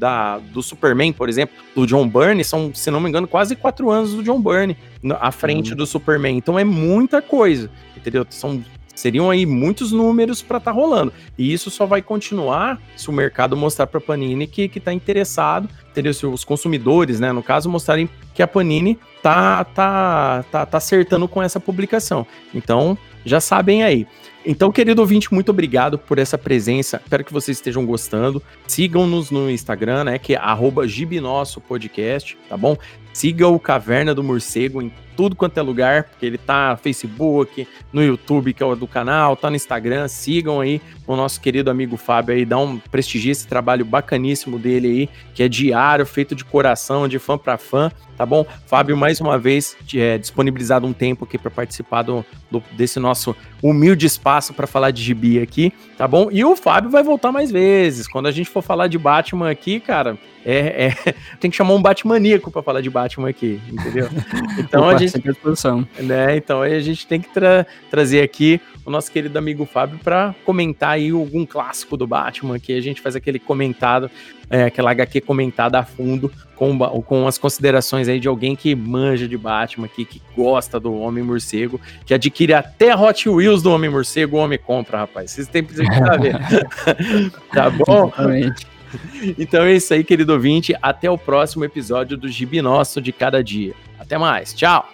da, do Superman, por exemplo, do John Byrne, são, se não me engano, quase quatro anos do John Byrne à frente uhum. do Superman. Então é muita coisa, entendeu? São seriam aí muitos números para estar tá rolando. E isso só vai continuar se o mercado mostrar para a Panini que está interessado, entendeu? Se os consumidores, né, no caso, mostrarem que a Panini tá, tá, tá, tá acertando com essa publicação. Então, já sabem aí. Então, querido ouvinte, muito obrigado por essa presença. Espero que vocês estejam gostando. Sigam-nos no Instagram, né? Que é @gibinossopodcast, tá bom? Siga o Caverna do Morcego em tudo quanto é lugar, porque ele tá no Facebook, no YouTube, que é o do canal, tá no Instagram. Sigam aí o nosso querido amigo Fábio aí, dá um prestígio esse trabalho bacaníssimo dele aí, que é diário, feito de coração, de fã para fã, tá bom? Fábio, mais uma vez, é, disponibilizado um tempo aqui para participar do, do, desse nosso humilde espaço para falar de gibi aqui, tá bom? E o Fábio vai voltar mais vezes. Quando a gente for falar de Batman aqui, cara, é, é, tem que chamar um Batmaníaco para falar de Batman aqui, entendeu? Então a gente. Né, então aí a gente tem que tra trazer aqui o nosso querido amigo Fábio para comentar aí algum clássico do Batman, que a gente faz aquele comentado, é, aquela HQ comentada a fundo, com, com as considerações aí de alguém que manja de Batman, que, que gosta do Homem-Morcego, que adquire até Hot Wheels do Homem-Morcego, o homem compra, rapaz. Vocês têm que saber. tá bom? Exatamente. Então é isso aí, querido ouvinte. Até o próximo episódio do Gibi Nosso de Cada Dia. Até mais. Tchau.